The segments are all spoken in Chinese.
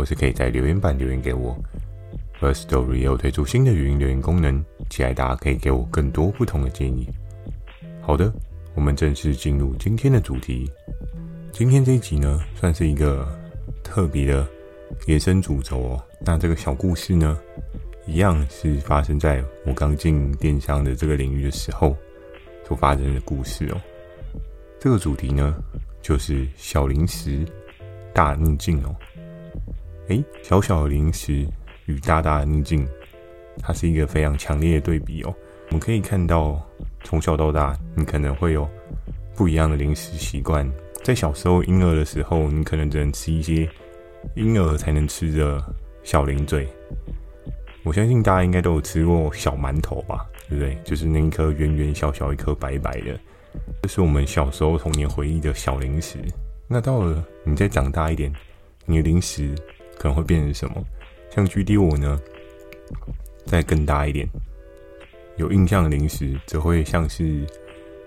或是可以在留言板留言给我。Firstory 也有推出新的语音留言功能，期待大家可以给我更多不同的建议。好的，我们正式进入今天的主题。今天这一集呢，算是一个特别的延伸主轴哦。那这个小故事呢，一样是发生在我刚进电商的这个领域的时候所发生的故事哦。这个主题呢，就是小零食大逆境哦。诶，小小的零食与大大的逆境，它是一个非常强烈的对比哦。我们可以看到，从小到大，你可能会有不一样的零食习惯。在小时候婴儿的时候，你可能只能吃一些婴儿才能吃的小零嘴。我相信大家应该都有吃过小馒头吧，对不对？就是那一颗圆圆小小一颗白白的，这是我们小时候童年回忆的小零食。那到了你再长大一点，你的零食。可能会变成什么？像 GD 我呢，再更大一点，有印象的零食则会像是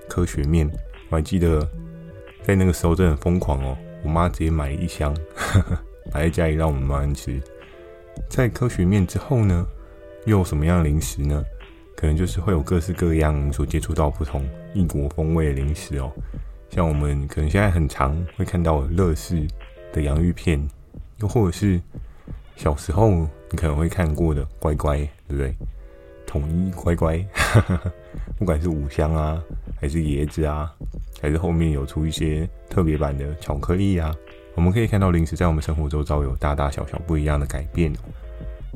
科学面。我还记得在那个时候真的很疯狂哦，我妈直接买一箱，呵 呵摆在家里让我们慢慢吃。在科学面之后呢，又有什么样的零食呢？可能就是会有各式各样所接触到不同异国风味的零食哦。像我们可能现在很常会看到乐事的洋芋片。又或者是小时候你可能会看过的乖乖，对不对？统一乖乖，不管是五香啊，还是椰子啊，还是后面有出一些特别版的巧克力啊，我们可以看到零食在我们生活周遭有大大小小不一样的改变。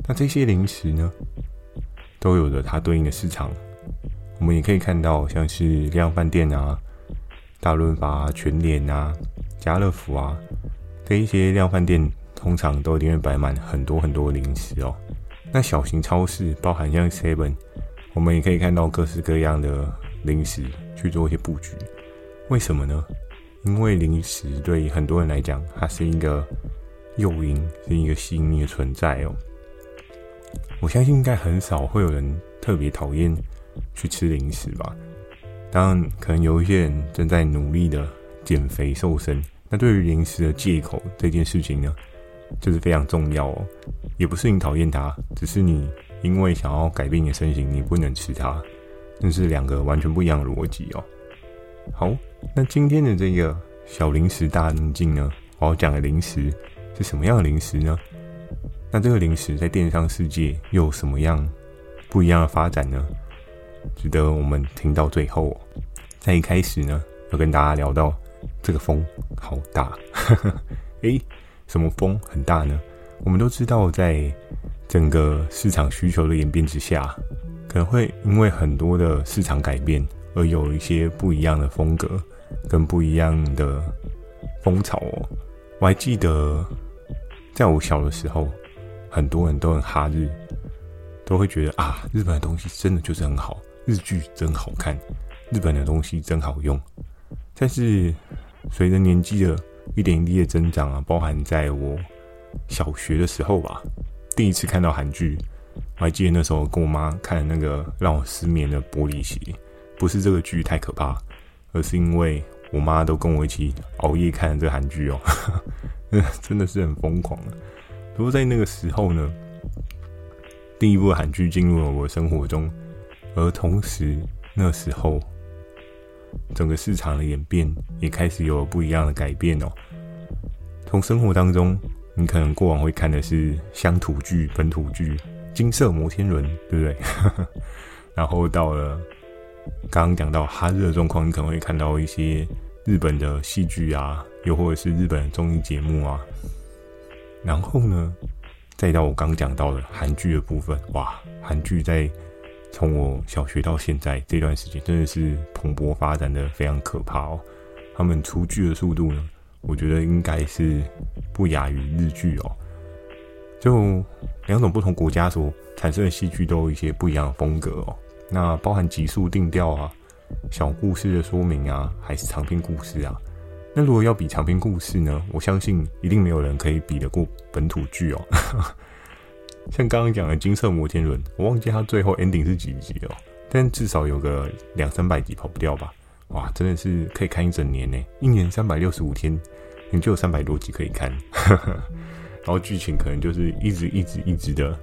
那这些零食呢，都有着它对应的市场。我们也可以看到，像是量贩店啊、大润发啊、全联啊、家乐福啊这一些量贩店。通常都一定会摆满很多很多零食哦。那小型超市，包含像 Seven，我们也可以看到各式各样的零食去做一些布局。为什么呢？因为零食对很多人来讲，它是一个诱因，是一个吸引力的存在哦。我相信应该很少会有人特别讨厌去吃零食吧。当然，可能有一些人正在努力的减肥瘦身。那对于零食的戒口这件事情呢，就是非常重要哦，也不是你讨厌它，只是你因为想要改变你的身形，你不能吃它，这是两个完全不一样的逻辑哦。好，那今天的这个小零食大逆境呢，我要讲的零食是什么样的零食呢？那这个零食在电商世界又有什么样不一样的发展呢？值得我们听到最后哦。在一开始呢，要跟大家聊到这个风好大，诶。什么风很大呢？我们都知道，在整个市场需求的演变之下，可能会因为很多的市场改变而有一些不一样的风格跟不一样的风潮哦。我还记得，在我小的时候，很多人都很哈日，都会觉得啊，日本的东西真的就是很好，日剧真好看，日本的东西真好用。但是随着年纪的一点一滴的增长啊，包含在我小学的时候吧，第一次看到韩剧，我还记得那时候跟我妈看那个让我失眠的玻璃鞋，不是这个剧太可怕，而是因为我妈都跟我一起熬夜看这韩剧哦，真的是很疯狂的。不过在那个时候呢，第一部韩剧进入了我的生活中，而同时那时候。整个市场的演变也开始有了不一样的改变哦。从生活当中，你可能过往会看的是乡土剧、本土剧、金色摩天轮，对不对？然后到了刚刚讲到哈日的状况，你可能会看到一些日本的戏剧啊，又或者是日本的综艺节目啊。然后呢，再到我刚讲到的韩剧的部分，哇，韩剧在。从我小学到现在这段时间，真的是蓬勃发展的非常可怕哦。他们出剧的速度呢，我觉得应该是不亚于日剧哦。就两种不同国家所产生的戏剧都有一些不一样的风格哦。那包含急速定调啊、小故事的说明啊，还是长篇故事啊？那如果要比长篇故事呢？我相信一定没有人可以比得过本土剧哦。像刚刚讲的《金色摩天轮》，我忘记它最后 ending 是几集了，但至少有个两三百集跑不掉吧？哇，真的是可以看一整年呢！一年三百六十五天，你就有三百多集可以看。然后剧情可能就是一直一直一直的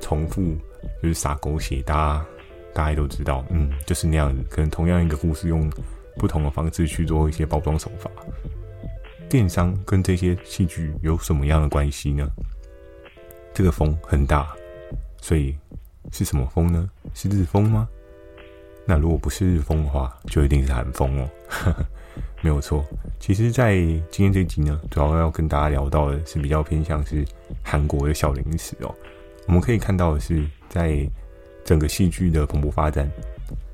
重复，就是撒狗血，大家大家都知道，嗯，就是那样子。可能同样一个故事，用不同的方式去做一些包装手法。电商跟这些戏剧有什么样的关系呢？这个风很大，所以是什么风呢？是日风吗？那如果不是日风的话，就一定是韩风哦。没有错。其实，在今天这集呢，主要要跟大家聊到的是比较偏向是韩国的小零食哦。我们可以看到的是，在整个戏剧的蓬勃发展，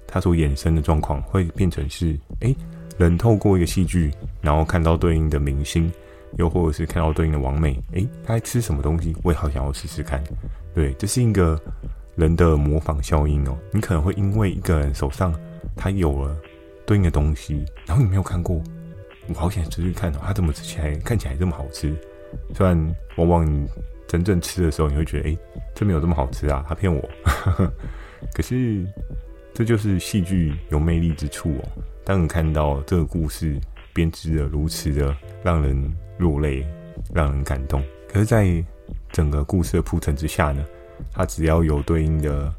它所衍生的状况会变成是：哎，人透过一个戏剧，然后看到对应的明星。又或者是看到对应的王美，诶，他在吃什么东西，我也好想要试试看。对，这是一个人的模仿效应哦。你可能会因为一个人手上他有了对应的东西，然后你没有看过，我好想试试看哦，他怎么吃起来看起来这么好吃？虽然往往你真正吃的时候，你会觉得，诶，这没有这么好吃啊，他骗我。可是这就是戏剧有魅力之处哦。当你看到这个故事编织的如此的让人。落泪，让人感动。可是，在整个故事的铺陈之下呢，它只要有对应的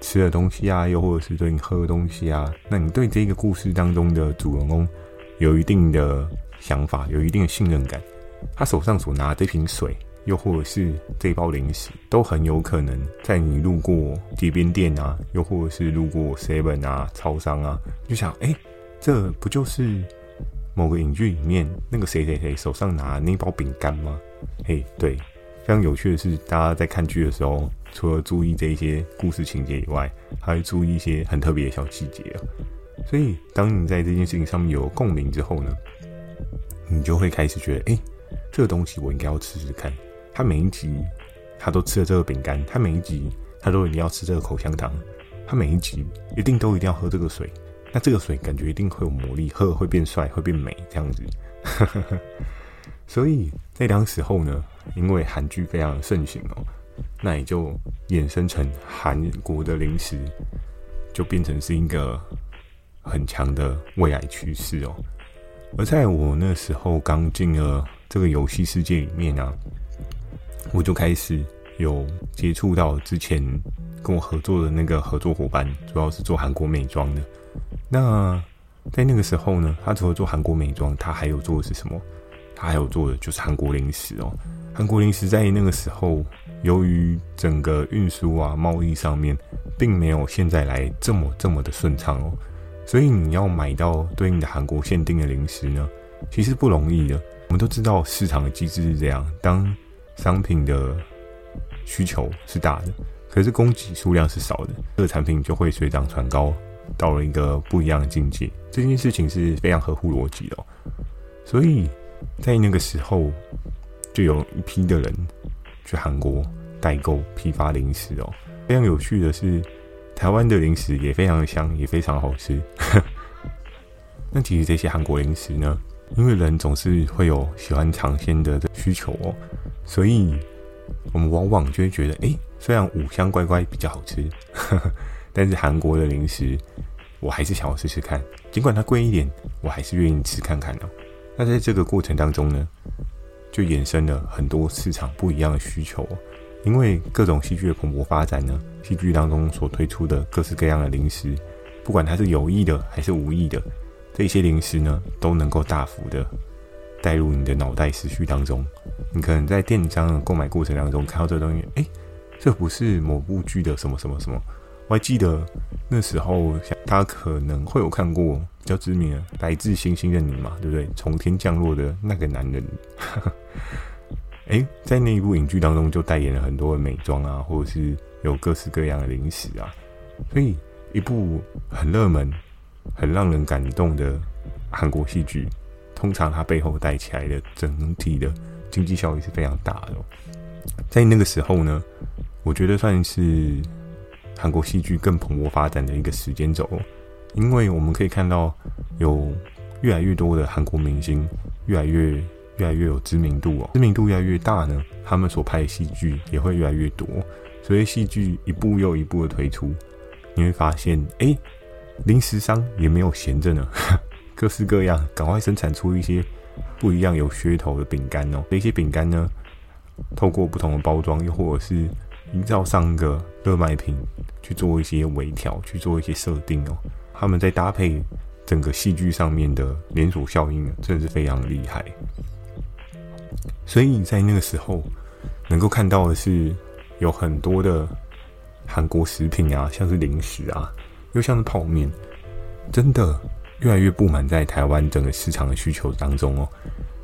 吃的东西啊，又或者是对应喝的东西啊，那你对这个故事当中的主人公有一定的想法，有一定的信任感，他手上所拿这瓶水，又或者是这包零食，都很有可能在你路过街边店啊，又或者是路过 Seven 啊、超商啊，就想，哎，这不就是？某个影剧里面，那个谁谁谁手上拿那包饼干吗？嘿，对，非常有趣的是，大家在看剧的时候，除了注意这一些故事情节以外，还会注意一些很特别的小细节。所以，当你在这件事情上面有共鸣之后呢，你就会开始觉得，哎，这个东西我应该要吃吃看。他每一集他都吃了这个饼干，他每一集他都一定要吃这个口香糖，他每一集一定都一定要喝这个水。那这个水感觉一定会有魔力，喝了会变帅，会变美这样子。所以在当时候呢，因为韩剧非常盛行哦，那也就衍生成韩国的零食，就变成是一个很强的未来趋势哦。而在我那时候刚进了这个游戏世界里面啊，我就开始有接触到之前跟我合作的那个合作伙伴，主要是做韩国美妆的。那在那个时候呢，他除了做韩国美妆，他还有做的是什么？他还有做的就是韩国零食哦。韩国零食在那个时候，由于整个运输啊、贸易上面，并没有现在来这么这么的顺畅哦。所以你要买到对应的韩国限定的零食呢，其实不容易的。我们都知道市场的机制是这样：当商品的需求是大的，可是供给数量是少的，这个产品就会水涨船高。到了一个不一样的境界，这件事情是非常合乎逻辑的。所以在那个时候，就有一批的人去韩国代购批发零食哦。非常有趣的是，台湾的零食也非常的香，也非常好吃。那其实这些韩国零食呢，因为人总是会有喜欢尝鲜的需求哦，所以我们往往就会觉得，哎，虽然五香乖乖比较好吃。但是韩国的零食，我还是想要试试看，尽管它贵一点，我还是愿意吃看看哦。那在这个过程当中呢，就衍生了很多市场不一样的需求，因为各种戏剧的蓬勃发展呢，戏剧当中所推出的各式各样的零食，不管它是有意的还是无意的，这些零食呢，都能够大幅的带入你的脑袋思绪当中。你可能在电商的购买过程当中看到这东西，诶，这不是某部剧的什么什么什么。我还记得那时候，大家可能会有看过比较知名的《来自星星的你》嘛，对不对？从天降落的那个男人，哎，在那一部影剧当中就代言了很多的美妆啊，或者是有各式各样的零食啊，所以一部很热门、很让人感动的韩国戏剧，通常它背后带起来的整体的经济效益是非常大的。在那个时候呢，我觉得算是韩国戏剧更蓬勃发展的一个时间轴，因为我们可以看到有越来越多的韩国明星，越来越越来越有知名度哦，知名度越来越大呢，他们所拍的戏剧也会越来越多，所以戏剧一部又一部的推出，你会发现，哎，零食商也没有闲着呢，各式各样，赶快生产出一些不一样有噱头的饼干哦，这些饼干呢，透过不同的包装，又或者是营造上一个热卖品，去做一些微调，去做一些设定哦。他们在搭配整个戏剧上面的连锁效应，真的是非常厉害。所以在那个时候，能够看到的是有很多的韩国食品啊，像是零食啊，又像是泡面，真的越来越布满在台湾整个市场的需求当中哦。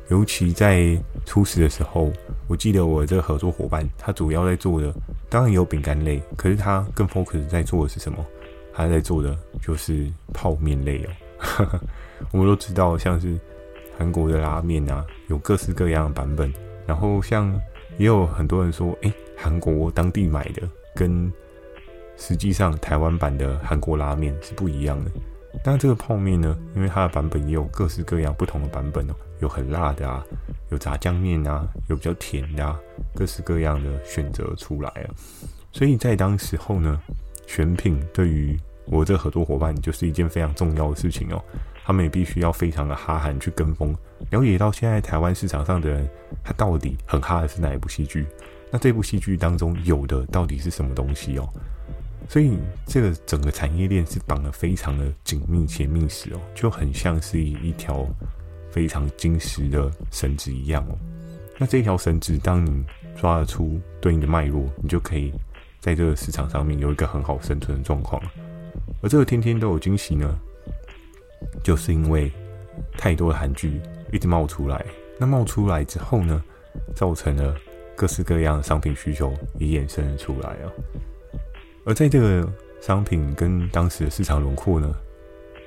尤其在初始的时候，我记得我这个合作伙伴，他主要在做的，当然也有饼干类，可是他更 focus 在做的是什么？他在做的就是泡面类哦。我们都知道，像是韩国的拉面啊，有各式各样的版本。然后像也有很多人说，诶，韩国当地买的跟实际上台湾版的韩国拉面是不一样的。但这个泡面呢，因为它的版本也有各式各样不同的版本哦。有很辣的啊，有炸酱面啊，有比较甜的啊，各式各样的选择出来了。所以在当时候呢，选品对于我这合作伙伴就是一件非常重要的事情哦。他们也必须要非常的哈韩去跟风，了解到现在台湾市场上的人他到底很哈的是哪一部戏剧，那这部戏剧当中有的到底是什么东西哦。所以这个整个产业链是绑得非常的紧密且密实哦，就很像是一一条。非常精实的绳子一样哦。那这条绳子，当你抓得出对应的脉络，你就可以在这个市场上面有一个很好生存的状况。而这个天天都有惊喜呢，就是因为太多的韩剧一直冒出来，那冒出来之后呢，造成了各式各样的商品需求也衍生了出来啊。而在这个商品跟当时的市场轮廓呢，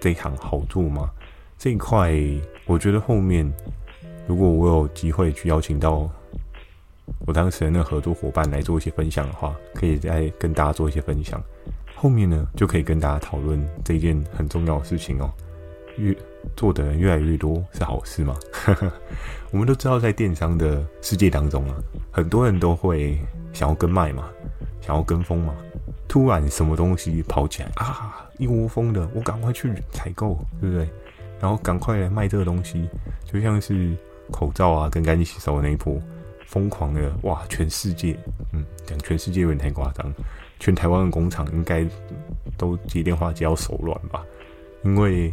这一行好做吗？这一块，我觉得后面如果我有机会去邀请到我当时的那合作伙伴来做一些分享的话，可以再跟大家做一些分享。后面呢，就可以跟大家讨论这件很重要的事情哦。越做的人越来越多是好事吗？我们都知道，在电商的世界当中啊，很多人都会想要跟卖嘛，想要跟风嘛。突然什么东西跑起来啊，一窝蜂的，我赶快去采购，对不对？然后赶快来卖这个东西，就像是口罩啊，跟干净洗手的那一波，疯狂的哇！全世界，嗯，讲全世界有点太夸张，全台湾的工厂应该都接电话接到手软吧？因为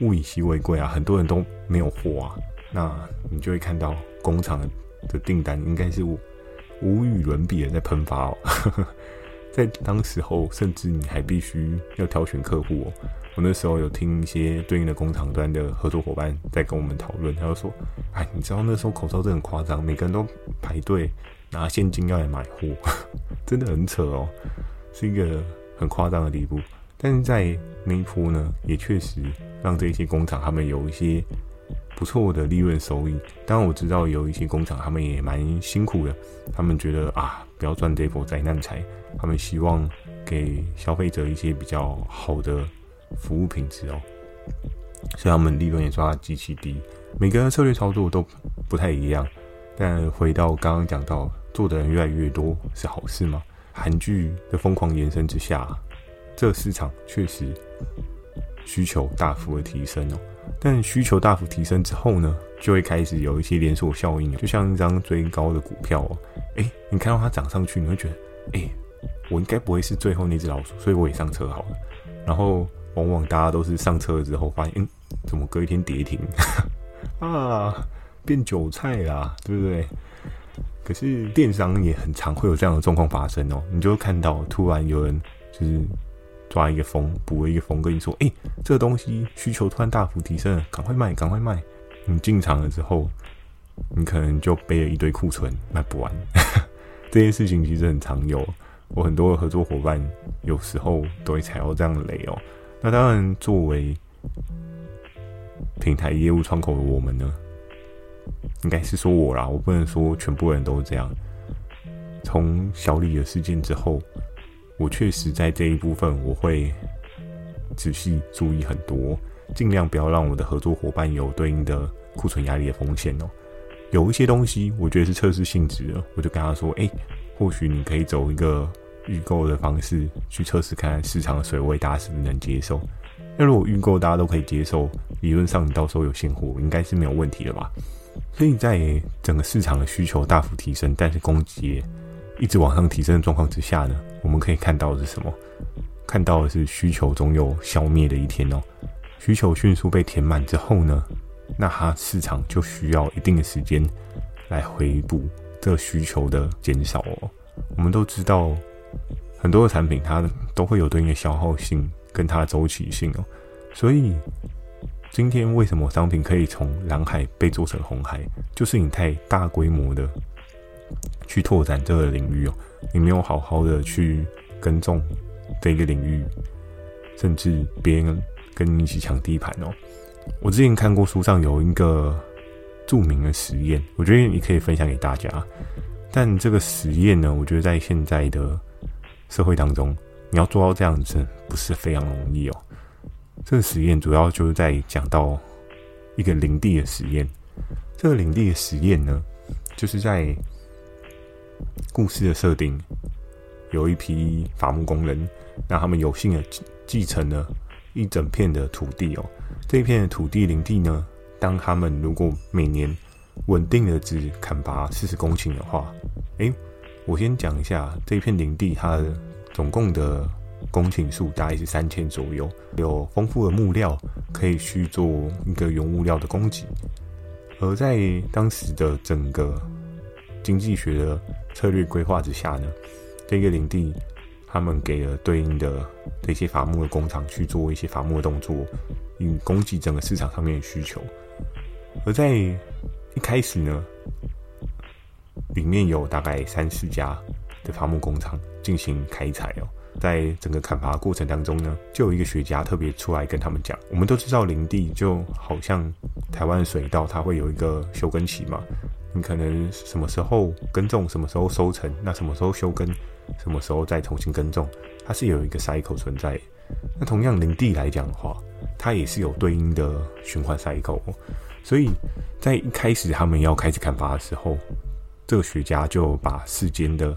物以稀为贵啊，很多人都没有货啊，那你就会看到工厂的订单应该是无无与伦比的在喷发哦。呵呵在当时候，甚至你还必须要挑选客户哦。我那时候有听一些对应的工厂端的合作伙伴在跟我们讨论，他就说：“哎，你知道那时候口罩真的很夸张，每个人都排队拿现金要来买货，真的很扯哦，是一个很夸张的地步。但是在那一波呢，也确实让这些工厂他们有一些不错的利润收益。当然我知道有一些工厂他们也蛮辛苦的，他们觉得啊。”不要赚这波灾难财，他们希望给消费者一些比较好的服务品质哦，所以他们利润也抓得极其低。每个人策略操作都不太一样，但回到刚刚讲到，做的人越来越多是好事吗？韩剧的疯狂延伸之下，这市场确实需求大幅的提升哦。但需求大幅提升之后呢，就会开始有一些连锁效应，就像一张追高的股票哦。诶，你看到它涨上去，你会觉得，诶，我应该不会是最后那只老鼠，所以我也上车好了。然后往往大家都是上车了之后发现，嗯，怎么隔一天跌停？啊，变韭菜啦，对不对？可是电商也很常会有这样的状况发生哦。你就会看到突然有人就是抓一个风，补了一个风，跟你说，诶，这个东西需求突然大幅提升了，赶快卖，赶快卖。你进场了之后。你可能就背了一堆库存，卖不完。这件事情其实很常有，我很多的合作伙伴有时候都会踩到这样的雷哦。那当然，作为平台业务窗口的我们呢，应该是说我啦，我不能说全部人都是这样。从小李的事件之后，我确实在这一部分我会仔细注意很多，尽量不要让我的合作伙伴有对应的库存压力的风险哦。有一些东西我觉得是测试性质的，我就跟他说：“哎，或许你可以走一个预购的方式去测试看看市场的水位，大家是不是能接受？那如果预购大家都可以接受，理论上你到时候有现货应该是没有问题的吧？所以在整个市场的需求大幅提升，但是供给一直往上提升的状况之下呢，我们可以看到的是什么？看到的是需求总有消灭的一天哦。需求迅速被填满之后呢，那它市场就需要一定的时间来回补这需求的减少哦。我们都知道，很多的产品它都会有对应的消耗性跟它的周期性哦。所以今天为什么商品可以从蓝海被做成红海，就是你太大规模的去拓展这个领域哦，你没有好好的去耕种这个领域，甚至别人跟你一起抢地盘哦。我之前看过书上有一个著名的实验，我觉得你可以分享给大家。但这个实验呢，我觉得在现在的社会当中，你要做到这样子不是非常容易哦。这个实验主要就是在讲到一个领地的实验。这个领地的实验呢，就是在故事的设定，有一批伐木工人，让他们有幸的继承了一整片的土地哦。这一片的土地林地呢，当他们如果每年稳定的只砍伐四十公顷的话，诶，我先讲一下这一片林地，它的总共的公顷数大概是三千左右，有丰富的木料可以去做一个原物料的供给，而在当时的整个经济学的策略规划之下呢，这个林地。他们给了对应的这些伐木的工厂去做一些伐木的动作，以供给整个市场上面的需求。而在一开始呢，里面有大概三四家的伐木工厂进行开采哦。在整个砍伐过程当中呢，就有一个学家特别出来跟他们讲：我们都知道林地就好像台湾水稻，它会有一个休耕期嘛。你可能什么时候耕种，什么时候收成，那什么时候休耕，什么时候再重新耕种，它是有一个 cycle 存在。那同样林地来讲的话，它也是有对应的循环 cycle。所以在一开始他们要开始砍伐的时候，这个学家就把世间的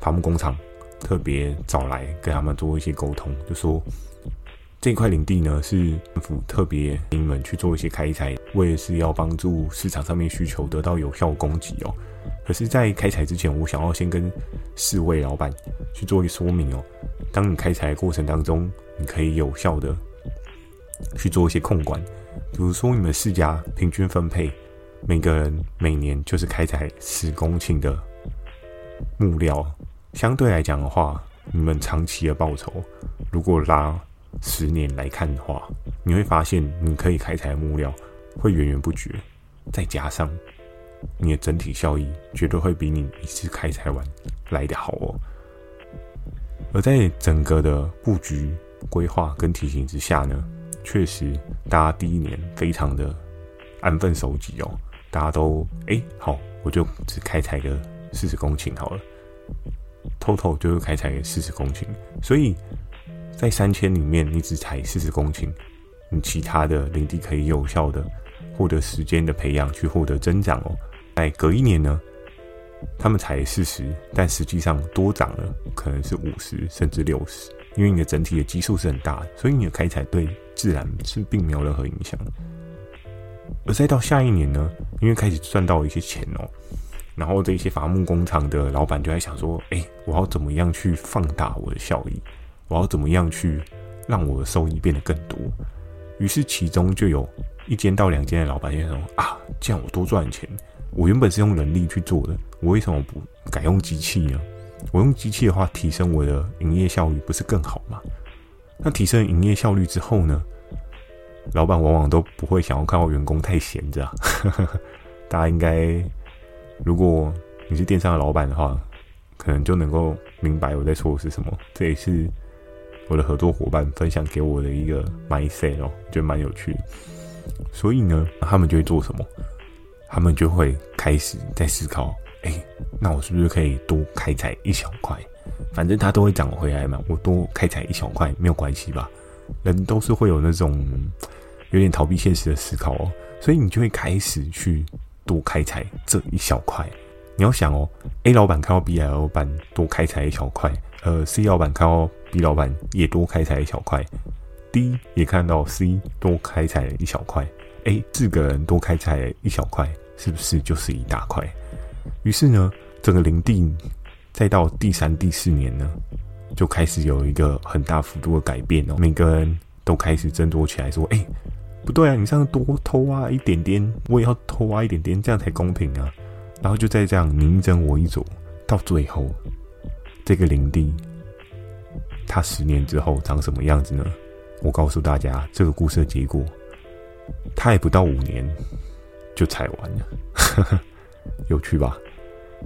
伐木工厂特别找来跟他们做一些沟通，就说。这块领地呢，是政府特别给你们去做一些开采，为的是要帮助市场上面需求得到有效供给哦。可是，在开采之前，我想要先跟四位老板去做一个说明哦。当你开采过程当中，你可以有效的去做一些控管，比如说你们四家平均分配，每个人每年就是开采十公顷的木料，相对来讲的话，你们长期的报酬如果拉。十年来看的话，你会发现你可以开采的木料会源源不绝，再加上你的整体效益绝对会比你一次开采完来的好哦。而在整个的布局规划跟提醒之下呢，确实大家第一年非常的安分守己哦，大家都哎好，我就只开采个四十公顷好了，total 就是开采个四十公顷，所以。在三千里面，你只采四十公顷，你其他的林地可以有效的获得时间的培养，去获得增长哦。在隔一年呢，他们采四十，但实际上多长了可能是五十甚至六十，因为你的整体的基数是很大的，所以你的开采对自然是并没有任何影响。而再到下一年呢，因为开始赚到一些钱哦，然后这些伐木工厂的老板就在想说：哎，我要怎么样去放大我的效益？我要怎么样去让我的收益变得更多？于是其中就有一间到两间的老板就说：“啊，这样我多赚钱。我原本是用人力去做的，我为什么不改用机器呢？我用机器的话，提升我的营业效率不是更好吗？那提升营业效率之后呢？老板往往都不会想要看到员工太闲着啊。大家应该，如果你是电商的老板的话，可能就能够明白我在说的是什么。这也是。我的合作伙伴分享给我的一个 mindset 哦，觉得蛮有趣的。所以呢，他们就会做什么？他们就会开始在思考哎，那我是不是可以多开采一小块？反正它都会涨回来嘛，我多开采一小块没有关系吧？人都是会有那种有点逃避现实的思考哦，所以你就会开始去多开采这一小块。你要想哦，A 老板看到 B 老板多开采一小块，呃，C 老板看到 B 老板也多开采一小块，D 也看到 C 多开采了一小块，哎，四个人多开采一小块，是不是就是一大块？于是呢，整个林地再到第三、第四年呢，就开始有一个很大幅度的改变哦，每个人都开始争夺起来，说：“哎，不对啊，你这样多偷挖一点点，我也要偷挖一点点，这样才公平啊。”然后就再这样你一争我一夺，到最后，这个林地，他十年之后长什么样子呢？我告诉大家，这个故事的结果，他也不到五年就采完了，有趣吧？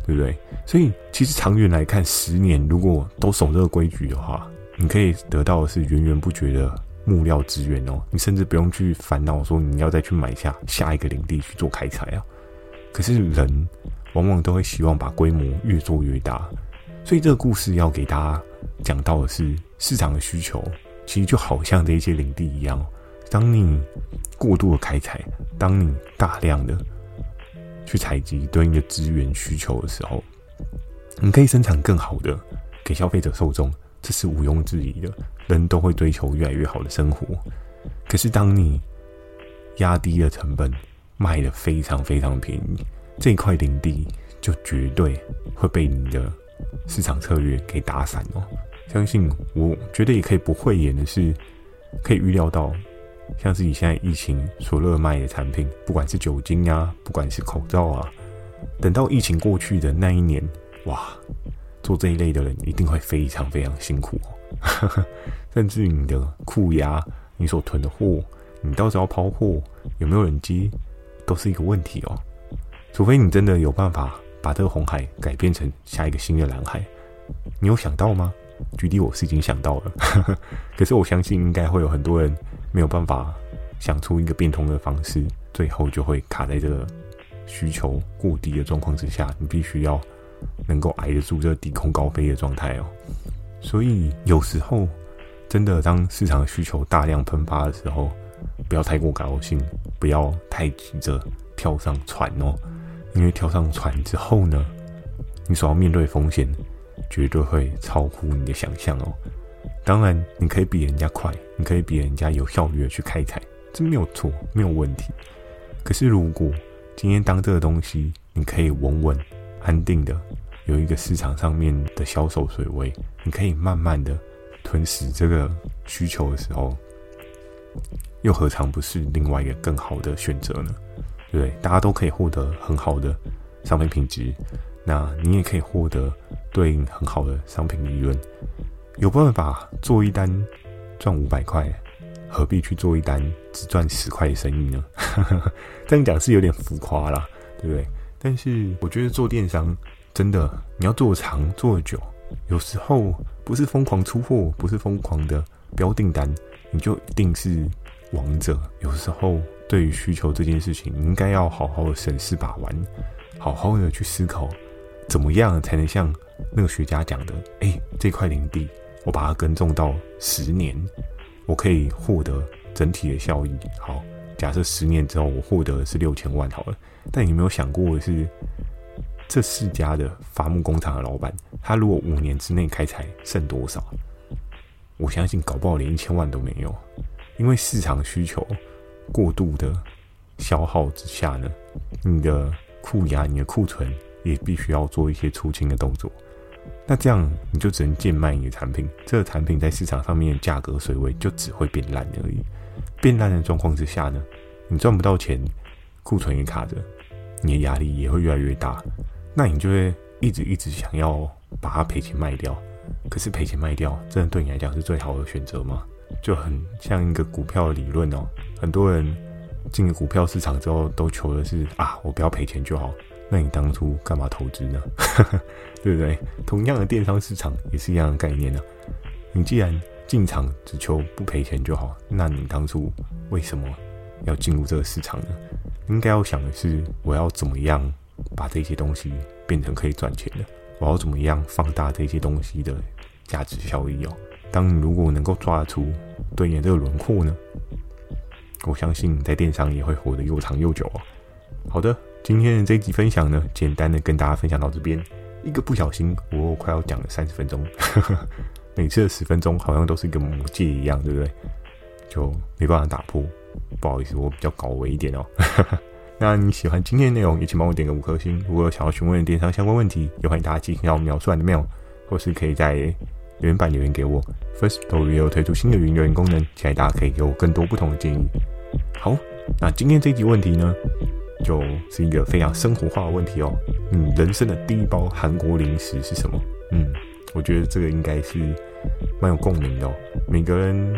对不对？所以其实长远来看，十年如果都守这个规矩的话，你可以得到的是源源不绝的木料资源哦。你甚至不用去烦恼说你要再去买下下一个领地去做开采啊。可是人往往都会希望把规模越做越大，所以这个故事要给大家讲到的是市场的需求，其实就好像这些林地一样，当你过度的开采，当你大量的去采集对应的资源需求的时候，你可以生产更好的给消费者受众，这是毋庸置疑的，人都会追求越来越好的生活。可是当你压低了成本，卖的非常非常便宜，这块林地就绝对会被你的市场策略给打散哦。相信我觉得也可以不讳言的是，可以预料到，像是以现在疫情所热卖的产品，不管是酒精啊，不管是口罩啊，等到疫情过去的那一年，哇，做这一类的人一定会非常非常辛苦哦。甚至你的库牙，你所囤的货，你到时候抛货，有没有人接？都是一个问题哦，除非你真的有办法把这个红海改变成下一个新的蓝海，你有想到吗？举例，我是已经想到了，可是我相信应该会有很多人没有办法想出一个变通的方式，最后就会卡在这个需求过低的状况之下，你必须要能够挨得住这低空高飞的状态哦。所以有时候真的当市场需求大量喷发的时候，不要太过高兴，不要太急着跳上船哦，因为跳上船之后呢，你所要面对风险绝对会超乎你的想象哦。当然，你可以比人家快，你可以比人家有效率的去开采，这没有错，没有问题。可是，如果今天当这个东西你可以稳稳、安定的有一个市场上面的销售水位，你可以慢慢的吞噬这个需求的时候。又何尝不是另外一个更好的选择呢？对？大家都可以获得很好的商品品质，那你也可以获得对应很好的商品利润。有办法做一单赚五百块，何必去做一单只赚十块的生意呢？这样讲是有点浮夸啦，对不对？但是我觉得做电商真的，你要做长做久，有时候不是疯狂出货，不是疯狂的标订单，你就一定是。王者有时候对于需求这件事情，应该要好好的审视把玩，好好的去思考，怎么样才能像那个学家讲的，哎，这块林地我把它耕种到十年，我可以获得整体的效益。好，假设十年之后我获得的是六千万好了，但你有没有想过的是，这四家的伐木工厂的老板，他如果五年之内开采剩多少？我相信搞不好连一千万都没有。因为市场需求过度的消耗之下呢，你的库压、你的库存也必须要做一些出清的动作。那这样你就只能贱卖你的产品，这个产品在市场上面价格水位就只会变烂而已。变烂的状况之下呢，你赚不到钱，库存也卡着，你的压力也会越来越大。那你就会一直一直想要把它赔钱卖掉。可是赔钱卖掉，真的对你来讲是最好的选择吗？就很像一个股票理论哦，很多人进了股票市场之后，都求的是啊，我不要赔钱就好。那你当初干嘛投资呢？对不对？同样的电商市场也是一样的概念呢、你既然进场只求不赔钱就好，那你当初为什么要进入这个市场呢？应该要想的是，我要怎么样把这些东西变成可以赚钱的？我要怎么样放大这些东西的价值效益哦？当你如果能够抓得出对应这个轮廓呢，我相信在电商也会活得又长又久哦。好的，今天的这一集分享呢，简单的跟大家分享到这边。一个不小心，我快要讲了三十分钟，每次的十分钟好像都是一个魔戒一样，对不对？就没办法打破，不好意思，我比较搞维一点哦。那你喜欢今天的内容，也请帮我点个五颗星。如果有想要询问电商相关问题，也欢迎大家寄信到描述栏的 mail，或是可以在留言板留言给我。First Story 又推出新的语音留言功能，期待大家可以给我更多不同的建议。好，那今天这一集问题呢，就是一个非常生活化的问题哦。嗯，人生的第一包韩国零食是什么？嗯，我觉得这个应该是蛮有共鸣的哦。每个人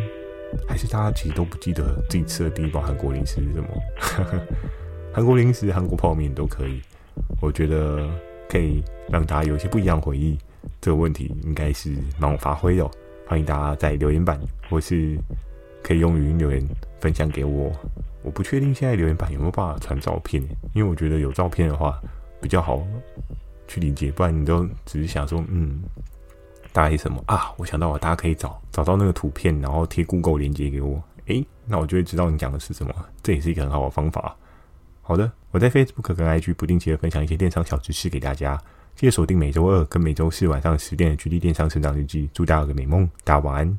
还是大家其实都不记得自己吃的第一包韩国零食是什么。韩国零食、韩国泡面都可以，我觉得可以让大家有一些不一样的回忆。这个问题应该是蛮有发挥的，欢迎大家在留言板或是可以用语音留言分享给我。我不确定现在留言板有没有办法传照片，因为我觉得有照片的话比较好去理解，不然你都只是想说，嗯，大概什么啊？我想到了，大家可以找找到那个图片，然后贴 Google 链接给我，诶，那我就会知道你讲的是什么。这也是一个很好的方法。好的，我在 Facebook 跟 IG 不定期的分享一些电商小知识给大家，谢谢锁定每周二跟每周四晚上十点的《GD 电商成长日记》，祝大家有个美梦，大家晚安。